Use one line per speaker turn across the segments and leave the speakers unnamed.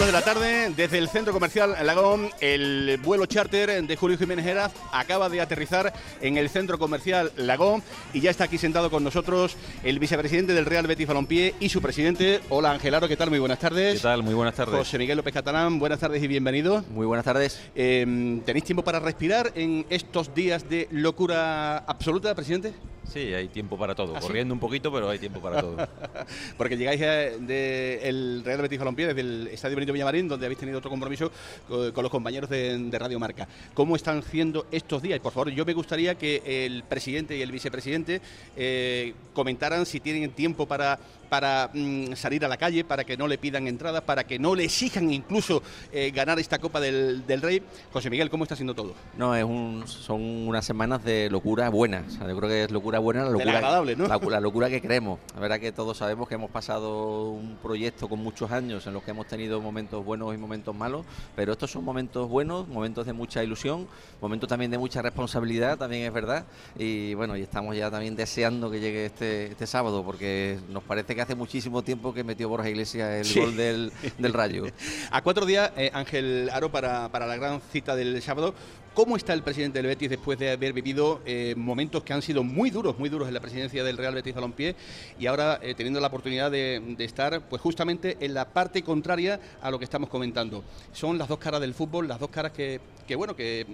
Minutos de la tarde, desde el centro comercial Lagón, el vuelo charter de Julio Jiménez Heraz acaba de aterrizar en el centro comercial Lagón y ya está aquí sentado con nosotros el vicepresidente del Real Betis Balompié y su presidente. Hola Angelaro, ¿qué tal? Muy buenas tardes.
¿Qué tal? Muy buenas tardes.
José Miguel López Catalán, buenas tardes y bienvenido.
Muy buenas tardes.
Eh, ¿Tenéis tiempo para respirar en estos días de locura absoluta, presidente?
Sí, hay tiempo para todo.
¿Ah, sí?
Corriendo un poquito, pero hay tiempo para todo.
Porque llegáis del Real Betis Balompié, desde el Estadio Benito Villamarín, donde habéis tenido otro compromiso con, los compañeros de, Radio Marca. ¿Cómo están siendo estos días? Por favor, yo me gustaría que el presidente y el vicepresidente eh, comentaran si tienen tiempo para, para mm, salir a la calle, para que no le pidan entradas, para que no le exijan incluso eh, ganar esta Copa del, del, Rey. José Miguel, ¿cómo está siendo todo?
No, es un, son unas semanas de locura buena. O sea, yo creo que es locura buena, la locura,
agradable, ¿no?
la, la, locura que queremos. La verdad que todos sabemos que hemos pasado un proyecto con muchos años en los que hemos tenido momentos buenos y momentos malos, pero estos son momentos buenos, momentos de mucha ilusión, momentos también de mucha responsabilidad, también es verdad. Y bueno, y estamos ya también deseando que llegue este, este sábado, porque nos parece que hace muchísimo tiempo que metió Borja Iglesias el sí. gol del, del, Rayo.
A cuatro días, eh, Ángel Aro, para, para la gran cita del sábado, ¿Cómo está el presidente del Betis después de haber vivido eh, momentos que han sido muy duros, muy duros en la presidencia del Real Betis Balompié y ahora eh, teniendo la oportunidad de, estar pues justamente en la parte contraria a lo que estamos comentando? Son las dos caras del fútbol, las dos caras que, que bueno, que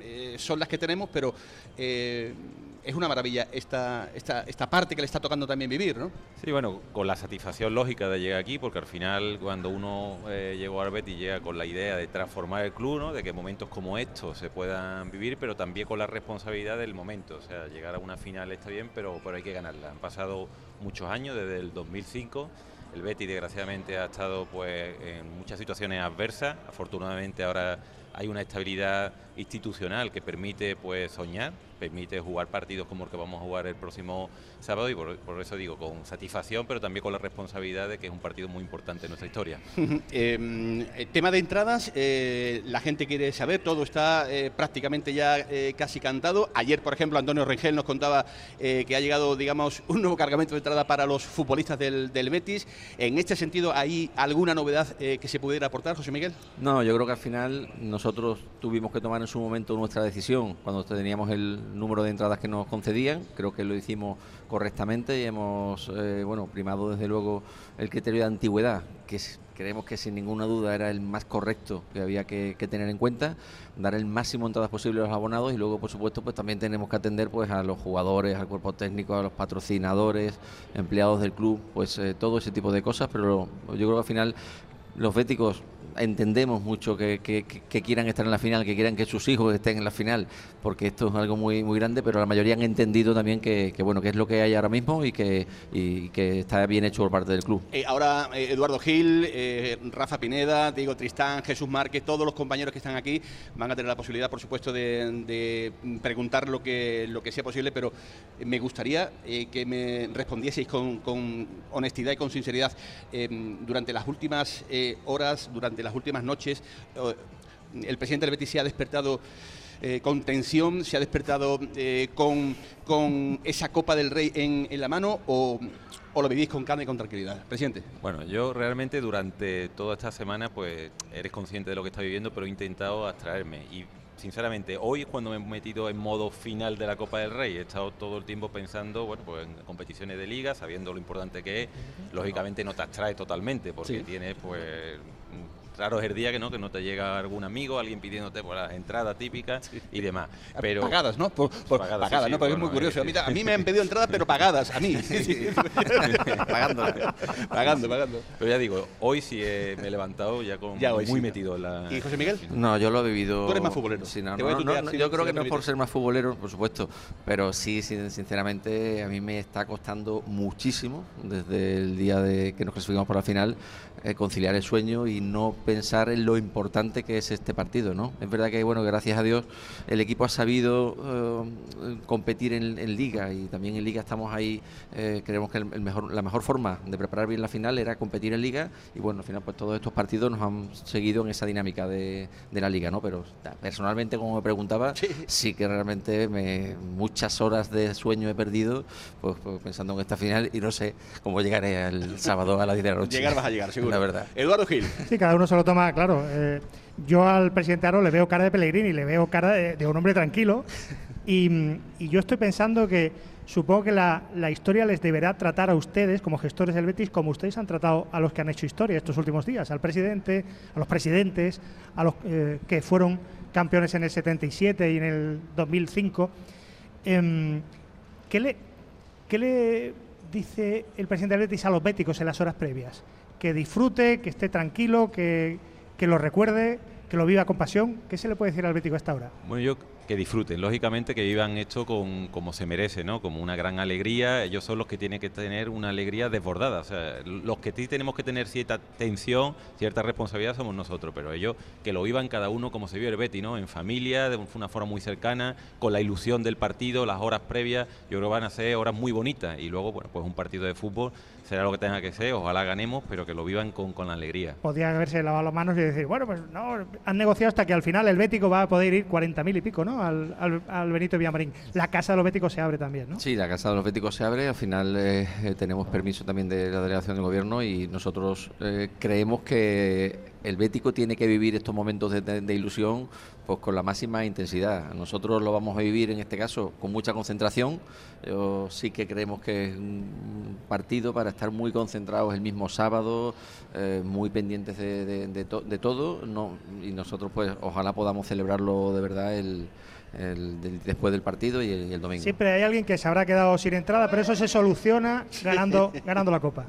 eh, son las que tenemos, pero es una maravilla esta, esta, esta parte que le está tocando también vivir, ¿no?
Sí, bueno, con la satisfacción lógica de llegar aquí, porque al final cuando uno llegó al Betis llega con la idea de transformar el club, ¿no? de que momentos como estos se puedan vivir, pero también con la responsabilidad del momento. O sea, llegar a una final está bien, pero, pero hay que ganarla. Han pasado muchos años, desde el 2005. El Betis desgraciadamente ha estado pues, en muchas situaciones adversas. Afortunadamente ahora hay una estabilidad institucional que permite pues soñar, permite jugar partidos como el que vamos a jugar el próximo sábado y por, por, eso digo, con satisfacción, pero también con la responsabilidad de que es un partido muy importante en nuestra historia.
eh, tema de entradas, eh, la gente quiere saber, todo está eh, prácticamente ya eh, casi cantado. Ayer, por ejemplo, Antonio Rengel nos contaba eh, que ha llegado, digamos, un nuevo cargamento de entrada para los futbolistas del, del Betis. En este sentido, ¿hay alguna novedad eh, que se pudiera aportar, José Miguel?
No, yo creo que al final nosotros tuvimos que tomar en su momento nuestra decisión cuando teníamos el número de entradas que nos concedían. Creo que lo hicimos correctamente y hemos eh, bueno primado desde luego el criterio de antigüedad, que creemos que sin ninguna duda era el más correcto que había que, tener en cuenta, dar el máximo entradas posible a los abonados y luego por supuesto pues también tenemos que atender pues a los jugadores, al cuerpo técnico, a los patrocinadores, empleados del club, pues eh, todo ese tipo de cosas, pero yo creo que al final los béticos entendemos mucho que, quieran estar en la final, que quieran que sus hijos estén en la final, porque esto es algo muy muy grande, pero la mayoría han entendido también que, bueno que es lo que hay ahora mismo y que, está bien hecho por parte del club.
Eh, ahora eh, Eduardo Gil, eh, Rafa Pineda, Diego Tristán, Jesús Márquez, todos los compañeros que están aquí van a tener la posibilidad, por supuesto, de, de preguntar lo que, lo que sea posible, pero me gustaría eh, que me respondieseis con, con, honestidad y con sinceridad eh, durante las últimas horas, durante las últimas noches, el presidente del se ha despertado eh, con tensión, se ha despertado eh, con, con, esa Copa del Rey en, en la mano o, o, lo vivís con calma y con tranquilidad? Presidente.
Bueno, yo realmente durante toda esta semana pues eres consciente de lo que está viviendo, pero he intentado abstraerme y sinceramente, hoy es cuando me he metido en modo final de la Copa del Rey. He estado todo el tiempo pensando, bueno, pues en competiciones de liga, sabiendo lo importante que es. Lógicamente no te abstrae totalmente, porque sí. tienes, pues, raro es el día que no que no te llega algún amigo, alguien pidiéndote por las entradas típicas sí. y demás. Pero
pagadas, ¿no? Por, por pagadas, pagadas sí, ¿no? Porque bueno, es muy curioso. A mí, a mí, me han pedido entradas, pero pagadas, a mí.
pagando,
pagando, pagando.
Pero ya digo, hoy sí he, me he levantado ya con
ya hoy,
muy metido en la.
¿Y José Miguel?
No, yo lo he vivido.
Tú eres más futbolero.
Sí, no, no, no, yo creo que no es por ser más futbolero, por supuesto, pero sí, sinceramente, a mí me está costando muchísimo desde el día de que nos clasificamos para la final eh, conciliar el sueño y no pensar en lo importante que es este partido, ¿no? Es verdad que, bueno, gracias a Dios el equipo ha sabido eh, competir en, Liga y también en Liga estamos ahí, eh, creemos que el, mejor, la mejor forma de preparar bien la final era competir en Liga y, bueno, al final pues todos estos partidos nos han seguido en esa dinámica de, la Liga, ¿no? Pero personalmente, como me preguntaba, sí, que realmente me, muchas horas de sueño he perdido pues, pues, pensando en esta final y no sé cómo llegaré el sábado a la 10 de la noche.
Llegar vas a llegar, seguro.
La verdad.
Eduardo Gil.
Sí, cada uno se lo toma, claro. Eh, yo al presidente Aro le veo cara de Pellegrini, le veo cara de, un hombre tranquilo. Y, yo estoy pensando que supongo que la, historia les deberá tratar a ustedes, como gestores del Betis, como ustedes han tratado a los que han hecho historia estos últimos días, al presidente, a los presidentes, a los eh, que fueron campeones en el 77 y en el 2005. Em, ¿qué, le, ¿Qué le dice el presidente del Betis a los béticos en las horas previas? Que disfrute, que esté tranquilo, que, que lo recuerde, que lo viva con pasión. ¿Qué se le puede decir al Bético a esta hora?
Bueno, yo que disfruten, lógicamente que vivan esto con, como se merece, ¿no? Como una gran alegría. Ellos son los que tienen que tener una alegría desbordada. O sea, los que tenemos que tener cierta tensión, cierta responsabilidad somos nosotros, pero ellos que lo vivan cada uno como se vive el Betty, ¿no? En familia, de una forma muy cercana, con la ilusión del partido, las horas previas. Yo creo que van a ser horas muy bonitas y luego, bueno, pues un partido de fútbol será lo que tenga que ser, ojalá ganemos, pero que lo vivan con, con alegría.
Podría haberse lavado las manos y decir, bueno, pues no, han negociado hasta que al final el Bético va a poder ir 40.000 y pico, ¿no? Al, al, Benito Villamarín. La casa de los Béticos se abre también, ¿no?
Sí, la casa de los Béticos se abre, al final eh, eh, tenemos permiso también de la delegación del gobierno y nosotros eh, creemos que el Bético tiene que vivir estos momentos de, ilusión pues con la máxima intensidad. Nosotros lo vamos a vivir en este caso con mucha concentración. Yo sí que creemos que es un partido para estar muy concentrados el mismo sábado, eh, muy pendientes de, todo. No, y nosotros pues ojalá podamos celebrarlo de verdad el, después del partido y el, domingo.
Siempre hay alguien que se habrá quedado sin entrada, pero eso se soluciona ganando, ganando la copa.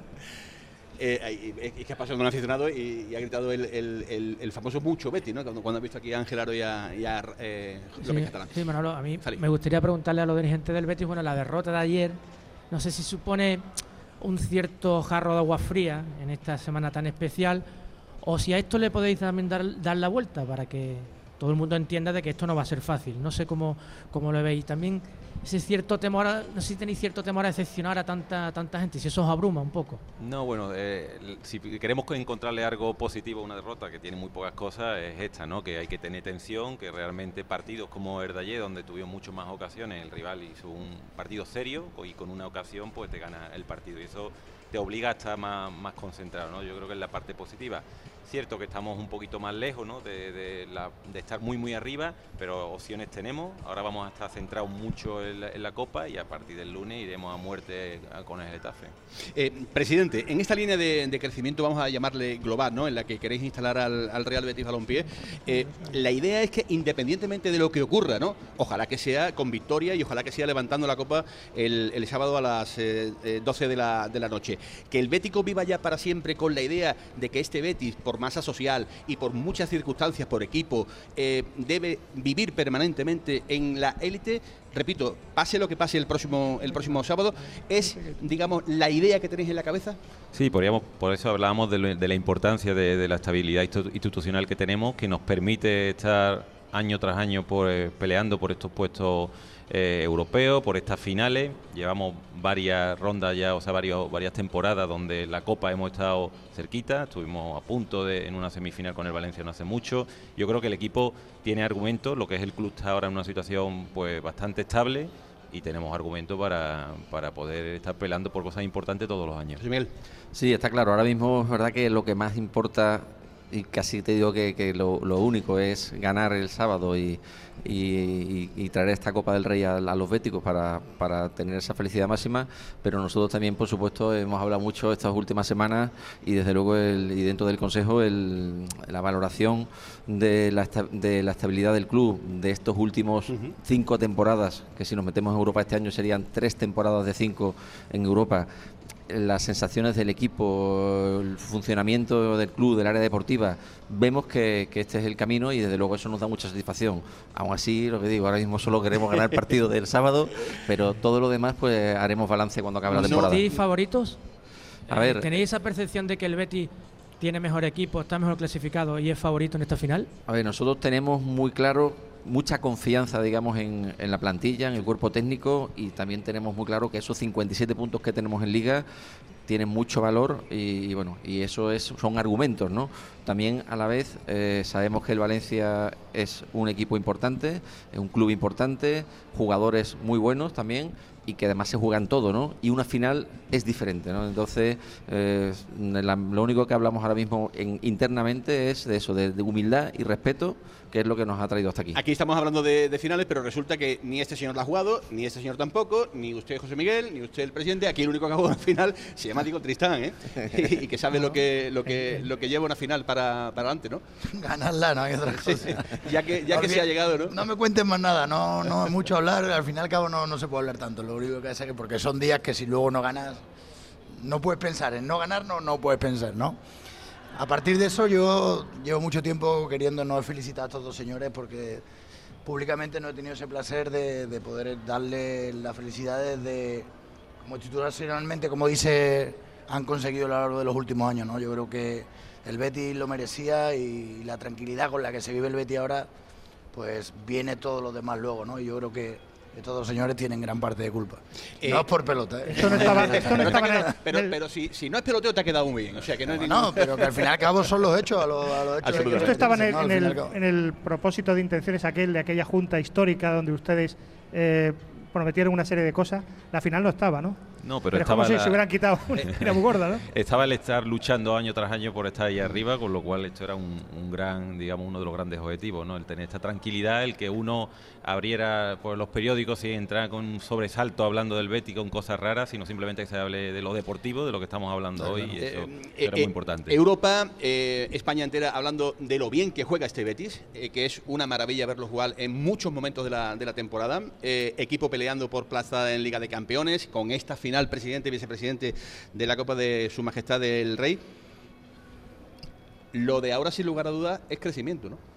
Eh, es que ha pasado con un aficionado y, ha gritado el, famoso mucho Betty, ¿no? Cuando, ha visto aquí a Ángel Aro y a, eh,
López Catalán. Sí, Manolo, a mí me gustaría preguntarle a los dirigentes del Betis, bueno, la derrota de ayer, no sé si supone un cierto jarro de agua fría en esta semana tan especial, o si a esto le podéis también dar, dar la vuelta para que todo el mundo entienda de que esto no va a ser fácil. No sé cómo, cómo lo veis. También ese cierto temor, no sé si tenéis cierto temor a decepcionar a tanta, tanta gente, si eso os abruma un poco.
No, bueno, eh, si queremos encontrarle algo positivo a una derrota que tiene muy pocas cosas, es esta, ¿no? Que hay que tener tensión, que realmente partidos como Erdalle, donde tuvimos muchas más ocasiones, el rival hizo un partido serio y con una ocasión pues te gana el partido y eso te obliga a estar más, más concentrado, ¿no? Yo creo que es la parte positiva. Cierto que estamos un poquito más lejos de, estar muy muy arriba, pero opciones tenemos. Ahora vamos a estar centrados mucho en la, Copa y a partir del lunes iremos a muerte con el Getafe.
Eh, presidente, en esta línea de, crecimiento vamos a llamarle global, ¿no? en la que queréis instalar al, Real Betis Balompié, eh, la idea es que independientemente de lo que ocurra, ¿no? ojalá que sea con victoria y ojalá que sea levantando la Copa el, sábado a las 12 eh, de la, de la noche, que el Bético viva ya para siempre con la idea de que este Betis, por masa social y por muchas circunstancias, por equipo, eh, debe vivir permanentemente en la élite, repito, pase lo que pase el próximo, el próximo sábado, ¿es, digamos, la idea que tenéis en la cabeza?
Sí, podríamos, por eso hablábamos de, la importancia de, la estabilidad institucional que tenemos, que nos permite estar año tras año pues, peleando por estos puestos eh, europeo, por estas finales. Llevamos varias rondas ya, o sea, varios, varias temporadas donde la Copa hemos estado cerquita, estuvimos a punto de en una semifinal con el Valencia no hace mucho. Yo creo que el equipo tiene argumentos, lo que es el club está ahora en una situación pues bastante estable y tenemos argumentos para, para poder estar peleando por cosas importantes todos los años.
Sí, está claro. Ahora mismo es verdad que lo que más importa y casi te digo que, lo, único es ganar el sábado y, traer esta Copa del Rey a, los béticos para, tener esa felicidad máxima, pero nosotros también, por supuesto, hemos hablado mucho estas últimas semanas y desde luego el, y dentro del Consejo la valoración de la, de la estabilidad del club de estos últimos cinco temporadas, que si nos metemos en Europa este año serían tres temporadas de cinco en Europa, las sensaciones del equipo, el funcionamiento del club, del área deportiva, vemos que, este es el camino y desde luego eso nos da mucha satisfacción. Aún así, lo que digo, ahora mismo solo queremos ganar el partido del sábado, pero todo lo demás pues haremos balance cuando acabe la temporada.
¿Tenéis favoritos? A ver, ¿Tenéis esa percepción de que el Betty tiene mejor equipo, está mejor clasificado y es favorito en esta final?
A ver, nosotros tenemos muy claro mucha confianza, digamos, en, la plantilla, en el cuerpo técnico y también tenemos muy claro que esos 57 puntos que tenemos en liga tienen mucho valor y, bueno, y eso es, son argumentos, ¿no? También a la vez eh, sabemos que el Valencia es un equipo importante, es un club importante, jugadores muy buenos también y que además se juegan todo, ¿no? Y una final es diferente, ¿no? Entonces, eh, lo único que hablamos ahora mismo internamente es de eso, de, humildad y respeto, que es lo que nos ha traído hasta aquí.
Aquí estamos hablando de, finales, pero resulta que ni este señor la ha jugado, ni este señor tampoco, ni usted José Miguel, ni usted el presidente. Aquí el único que ha jugado una final se llama Diego Tristán, ¿eh? y, que sabe lo que lo que lo que lleva una final para, para adelante, ¿no?
Ganarla, no hay otra cosa.
ya que ya que se ha llegado, ¿no?
No me cuenten más nada, no no mucho hablar. Al final cabo no no se puede hablar tanto lo único que hace que porque son días que si luego no ganas, no puedes pensar en no ganar, no, no puedes pensar, ¿no? A partir de eso yo llevo mucho tiempo queriendo no felicitar a estos dos señores porque públicamente no he tenido ese placer de, poder darle las felicidades de, como titulacionalmente, como dice, han conseguido a lo largo de los últimos años, ¿no? Yo creo que el Betty lo merecía y la tranquilidad con la que se vive el Betty ahora, pues viene todo lo demás luego, ¿no? Yo creo que que todos los señores tienen gran parte de culpa. Eh, no es por pelota. ¿eh?
Esto no estaba,
pero, pero, si, si, no es peloteo te ha quedado muy bien. O sea, que no,
no, pero que al fin y al cabo son los hechos. A los, hechos
Esto estaba en el, en, el, propósito de intenciones aquel de aquella junta histórica donde ustedes eh, prometieron una serie de cosas. La final no estaba, ¿no?
No, pero, estaba.
Como si se hubieran quitado una muy gorda, ¿no?
Estaba el estar luchando año tras año por estar ahí arriba, con lo cual esto era un, gran, digamos, uno de los grandes objetivos, ¿no? El tener esta tranquilidad, el que uno abriera por los periódicos y entrara con un sobresalto hablando del Betty con cosas raras, sino simplemente que se hable de lo deportivo, de lo que estamos hablando hoy. Y eso eh, era muy eh, importante.
Europa, eh, España entera, hablando de lo bien que juega este Betis, que es una maravilla verlo jugar en muchos momentos de la, de la temporada. equipo peleando por plaza en Liga de Campeones, con esta final presidente y vicepresidente de la Copa de Su Majestad el Rey. Lo de ahora, sin lugar a dudas, es crecimiento, ¿no?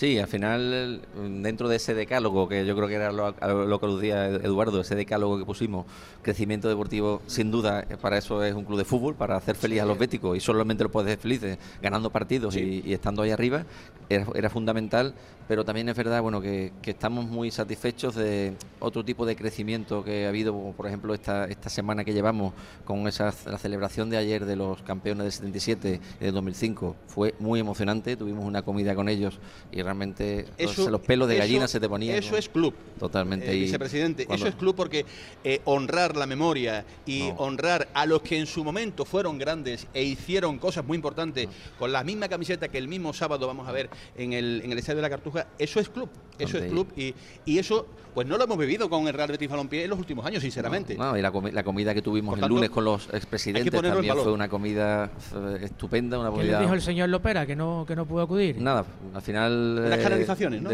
Sí, al final, dentro de ese decálogo, que yo creo que era lo, lo que aludía Eduardo, ese decálogo que pusimos, crecimiento deportivo, sin duda, para eso es un club de fútbol, para hacer feliz a los béticos, y solamente lo puedes hacer felices ganando partidos y, estando ahí arriba, era, fundamental, pero también es verdad bueno que, estamos muy satisfechos de otro tipo de crecimiento que ha habido, como por ejemplo esta, esta semana que llevamos con esa, la celebración de ayer de los campeones del 77 y del 2005, fue muy emocionante, tuvimos una comida con ellos y realmente los pelos de gallina se te ponían.
Eso es club.
Totalmente.
Eh, vicepresidente, eso es club porque eh, honrar la memoria y honrar a los que en su momento fueron grandes e hicieron cosas muy importantes con la misma camiseta que el mismo sábado vamos a ver en el, en el Estadio de la Cartuja, eso es club. Eso es club y, y eso pues no lo hemos vivido con el Real Betis Balompié en los últimos años, sinceramente.
No, y la, comida que tuvimos el lunes con los expresidentes también fue una comida eh, estupenda. Una
¿Qué le dijo el señor Lopera que no, que no pudo acudir?
Nada, al final...
Las canalizaciones, ¿no?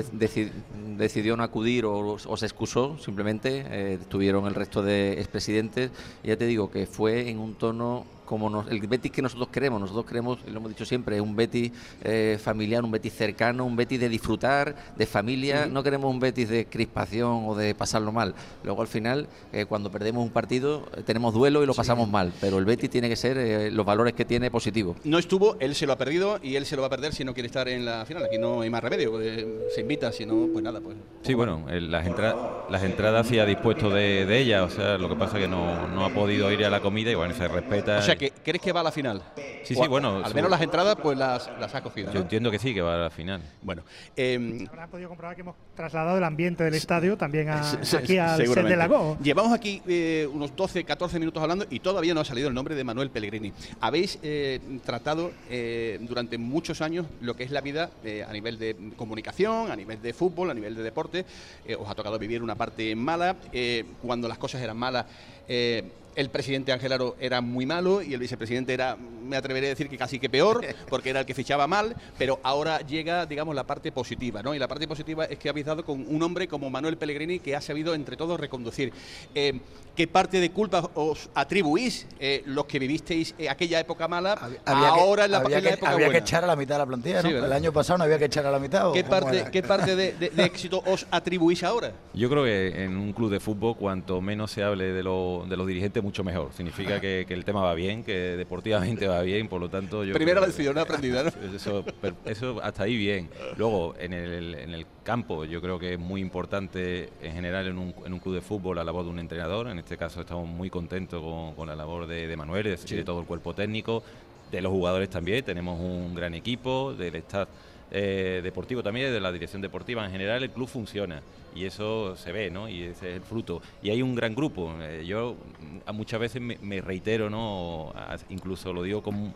decidió no acudir o, se excusó, simplemente. Eh, estuvieron el resto de expresidentes. Ya te digo que fue en un tono como el Betis que nosotros queremos. Nosotros queremos, y lo hemos dicho siempre, un Betis eh, familiar, un Betis cercano, un Betis de disfrutar, de familia. No queremos un Betis de crispación o de pasarlo mal. Luego al final, eh, cuando perdemos un partido, eh, tenemos duelo y lo pasamos mal. Pero el Betis tiene que ser los valores que tiene positivos.
No estuvo, él se lo ha perdido y él se lo va a perder si no quiere estar en la final. Aquí no hay más remedio. se invita, si no, pues nada. pues
Sí, bueno, las, las entradas sí ha dispuesto de, de ella. O sea, lo que pasa es que no, no ha podido ir a la comida y bueno, se respeta
que crees que va a la final.
Sí, sí, bueno.
Al menos las entradas, pues las, las ha cogido.
Yo entiendo que sí, que va a la final.
Bueno.
Eh, Ahora han podido comprobar que hemos trasladado el ambiente del estadio también a, aquí al Set de Lago.
Llevamos aquí eh, unos 12, 14 minutos hablando y todavía no ha salido el nombre de Manuel Pellegrini. Habéis eh, tratado eh, durante muchos años lo que es la vida a nivel de comunicación, a nivel de fútbol, a nivel de deporte. os ha tocado vivir una parte mala. cuando las cosas eran malas el presidente Angelaro era muy malo y el vicepresidente era, me atreveré a decir que casi que peor, porque era el que fichaba mal, pero ahora llega, digamos, la parte positiva, ¿no? Y la parte positiva es que habéis dado con un hombre como Manuel Pellegrini que ha sabido entre todos reconducir. Eh, ¿Qué parte de culpa os atribuís eh, los que vivisteis eh, aquella época mala ahora en la,
había
que,
época Había que echar a la mitad de la plantilla, ¿no? el año pasado no había que echar a la mitad.
¿Qué parte, ¿qué parte de, éxito os atribuís ahora?
Yo creo que en un club de fútbol, cuanto menos se hable de, de los dirigentes, mucho mejor. Significa que, el tema va bien, que deportivamente va bien, por lo tanto yo...
Primera lección aprendida, ¿no?
Eso, eso hasta ahí bien. Luego, en el, en el campo, yo creo que es muy importante en general en un, en un club de fútbol la labor de un entrenador. En este caso estamos muy contentos con, la labor de, de Manuel, de, de todo el cuerpo técnico, de los jugadores también. Tenemos un gran equipo, del staff eh, deportivo también, de la dirección deportiva. En general el club funciona y eso se ve, ¿no? Y ese es el fruto. Y hay un gran grupo. Eh, yo muchas veces me, reitero, ¿no? Incluso lo digo como...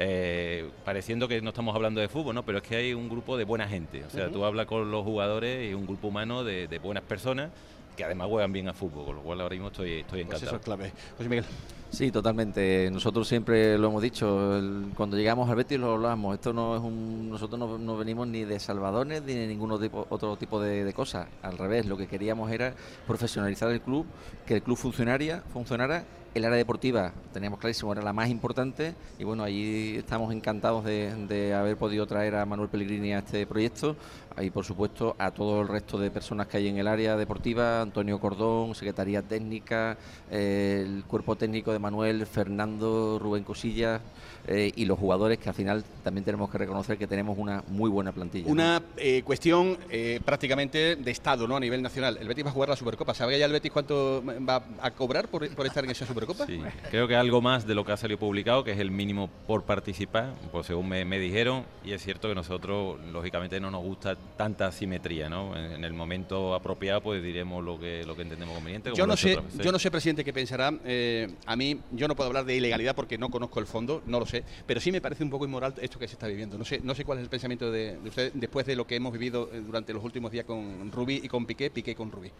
Eh, pareciendo que no estamos hablando de fútbol, ¿no? Pero es que hay un grupo de buena gente. O sea, tú hablas con los jugadores y un grupo humano de, de buenas personas que además juegan bien a fútbol, con lo cual ahora mismo estoy, estoy pues encantado.
eso es clave. José Miguel.
Sí, totalmente. Nosotros siempre lo hemos dicho. cuando llegamos al Betis lo hablamos. Esto no es un. Nosotros no, venimos ni de salvadones ni de ningún otro tipo de, cosas. Al revés, lo que queríamos era profesionalizar el club, que el club funcionaría, funcionara el área deportiva, teníamos clarísimo, era la más importante y bueno, allí estamos encantados de, haber podido traer a Manuel Pellegrini a este proyecto y por supuesto a todo el resto de personas que hay en el área deportiva, Antonio Cordón, Secretaría Técnica, eh, el cuerpo técnico de Manuel, Fernando, Rubén Cosillas, eh, y los jugadores que al final también tenemos que reconocer que tenemos una muy buena plantilla.
Una eh, cuestión eh, prácticamente de Estado ¿no? a nivel nacional. El Betis va a jugar la Supercopa. ¿Sabe ya el Betis cuánto va a cobrar por, estar en esa Supercopa?
Sí, creo que algo más de lo que ha salido publicado, que es el mínimo por participar, pues según me, dijeron, y es cierto que nosotros, lógicamente, no nos gusta tanta asimetría. ¿no? En, el momento apropiado, pues diremos lo que, lo que entendemos conveniente.
Yo no, sé, yo no sé, presidente, qué pensará. a mí, yo no puedo hablar de ilegalidad porque no conozco el fondo, no lo sé pero sí me parece un poco inmoral esto que se está viviendo. No sé, no sé cuál es el pensamiento de, usted después de lo que hemos vivido eh, durante los últimos días con Rubí y con Piqué, Piqué con Rubí.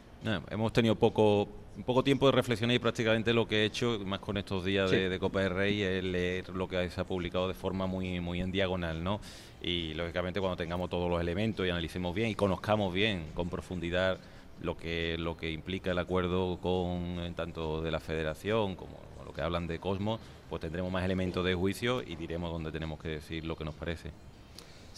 hemos tenido poco, poco tiempo de reflexionar y prácticamente lo que he hecho, más con estos días de, Copa del Rey, es leer lo que se ha publicado de forma muy, muy en diagonal, ¿no? Y lógicamente cuando tengamos todos los elementos y analicemos bien y conozcamos bien con profundidad lo que lo que implica el acuerdo con tanto de la Federación como lo que hablan de Cosmos, pues tendremos más elementos de juicio y diremos dónde tenemos que decir lo que nos parece.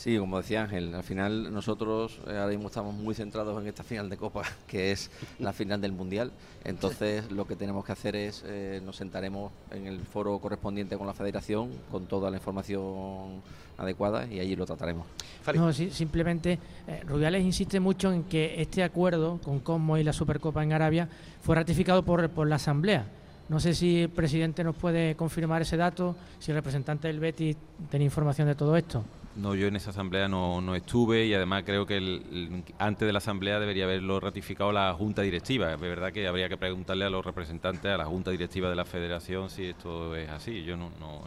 Sí, como decía Ángel, al final nosotros eh, ahora mismo estamos muy centrados en esta final de Copa, que es la final del Mundial. Entonces lo que tenemos que hacer es, eh, nos sentaremos en el foro correspondiente con la Federación, con toda la información adecuada y allí lo trataremos.
No, simplemente eh, Rubiales insiste mucho en que este acuerdo con Cosmo y la Supercopa en Arabia fue ratificado por, por la Asamblea. No sé si el presidente nos puede confirmar ese dato, si el representante del Betis tiene información de todo esto.
No, yo en esa asamblea no, estuve y además creo que antes de la asamblea debería haberlo ratificado la junta directiva. Es verdad que habría que preguntarle a los representantes, a la junta directiva de la federación, si esto es así. Yo no, no,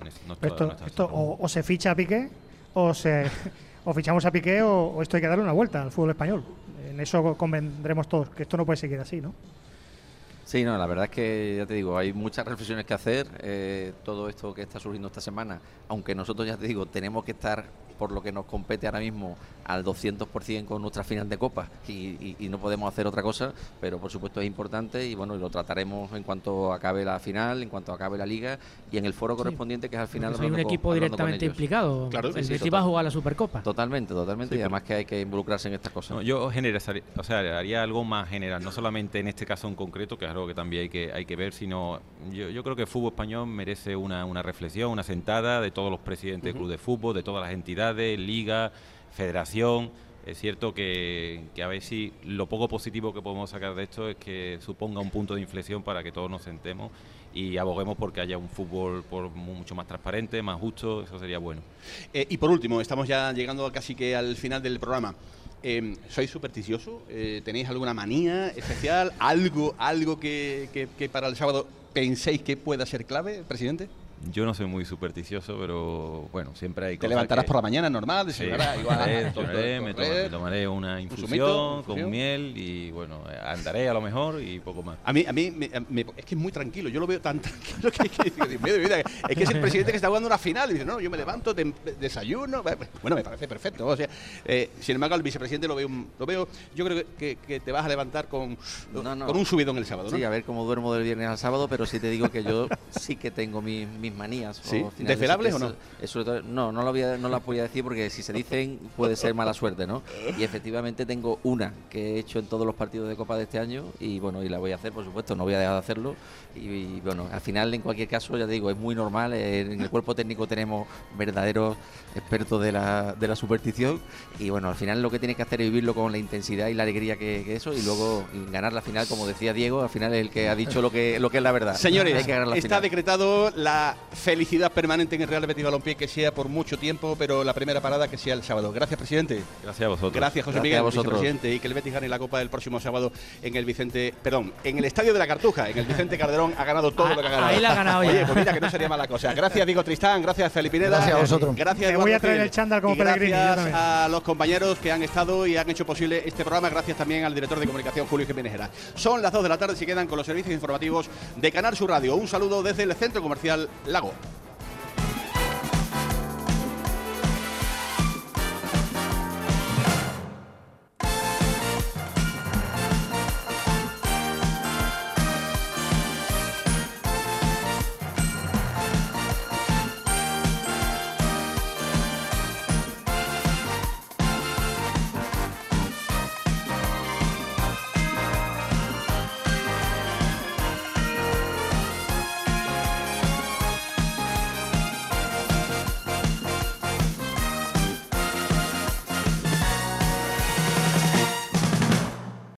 esto, o, se ficha a Piqué o se o fichamos a Piqué o esto hay que darle una vuelta al fútbol español. En eso convendremos todos, que esto no puede seguir así, ¿no?
Sí, no, la verdad es que ya te digo, hay muchas reflexiones que hacer. Eh, todo esto que está surgiendo esta semana, aunque nosotros ya te digo, tenemos que estar por lo que nos compete ahora mismo al 200% con nuestra final de Copa y, no podemos hacer otra cosa, pero por supuesto es importante y bueno, lo trataremos en cuanto acabe la final, en cuanto acabe la liga y en el foro correspondiente que es al final...
Hay un equipo directamente implicado, claro, el sí, va a jugar la Supercopa.
Totalmente, totalmente y además que hay que involucrarse en estas cosas.
yo o sea, haría algo más general, no solamente en este caso en concreto, que es algo que también hay que, hay que ver, sino yo, yo creo que el fútbol español merece una, una reflexión, una sentada de todos los presidentes del club de fútbol, de todas las entidades, liga, federación. Es cierto que, a ver si lo poco positivo que podemos sacar de esto es que suponga un punto de inflexión para que todos nos sentemos y aboguemos porque haya un fútbol por mucho más transparente, más justo, eso sería bueno.
Eh, y por último, estamos ya llegando casi que al final del programa. Eh, ¿Sois supersticioso? Eh, ¿Tenéis alguna manía especial? ¿Algo, algo que, que para el sábado penséis que pueda ser clave, presidente?
Yo no soy muy supersticioso, pero bueno, siempre hay
Te levantarás por la mañana normal,
sí, igual. me, tomaré una infusión con miel y bueno, andaré a lo mejor y poco más.
A mí, a mí es que es muy tranquilo, yo lo veo tan tranquilo que, es que es el presidente que está jugando una final y dice, no, yo me levanto, desayuno, bueno, me parece perfecto. O sea, eh, sin embargo, al vicepresidente lo veo, lo veo yo creo que, que te vas a levantar con, con un subidón el sábado.
Sí, a ver cómo duermo del viernes al sábado, pero sí te digo que yo sí que tengo mis mis manías.
¿Sí? ¿Desvelables o no?
no, no, lo voy a, no las voy a decir porque si se dicen puede ser mala suerte, ¿no? Y efectivamente tengo una que he hecho en todos los partidos de Copa de este año y bueno, y la voy a hacer, por supuesto, no voy a dejar de hacerlo. Y, bueno, al final, en cualquier caso, ya te digo, es muy normal. En el cuerpo técnico tenemos verdaderos expertos de la, de la superstición y bueno, al final lo que tienes que hacer es vivirlo con la intensidad y la alegría que, eso y luego ganar la final, como decía Diego, al final es el que ha dicho lo que, lo que es la verdad.
Señores, está decretado la felicidad permanente en el Real Betis Balompié que sea por mucho tiempo, pero la primera parada que sea el sábado. Gracias, presidente.
Gracias a vosotros.
Gracias, José Miguel, presidente, y que el Betis gane la Copa del próximo sábado en el Vicente, perdón, en el Estadio de la Cartuja, en el Vicente Calderón ha ganado todo lo que ha ganado.
Ahí la ha ganado
Oye, pues mira que no sería mala cosa. Gracias, Diego Tristán, gracias, Felipineda.
Gracias a vosotros.
Gracias,
Me voy a traer el chándal como
Gracias a los compañeros que han estado y han hecho posible este programa. Gracias también al director de comunicación, Julio Jiménez Son las 2 de la tarde, si quedan con los servicios informativos de Canal Sur Radio. Un saludo desde el Centro Comercial Lago.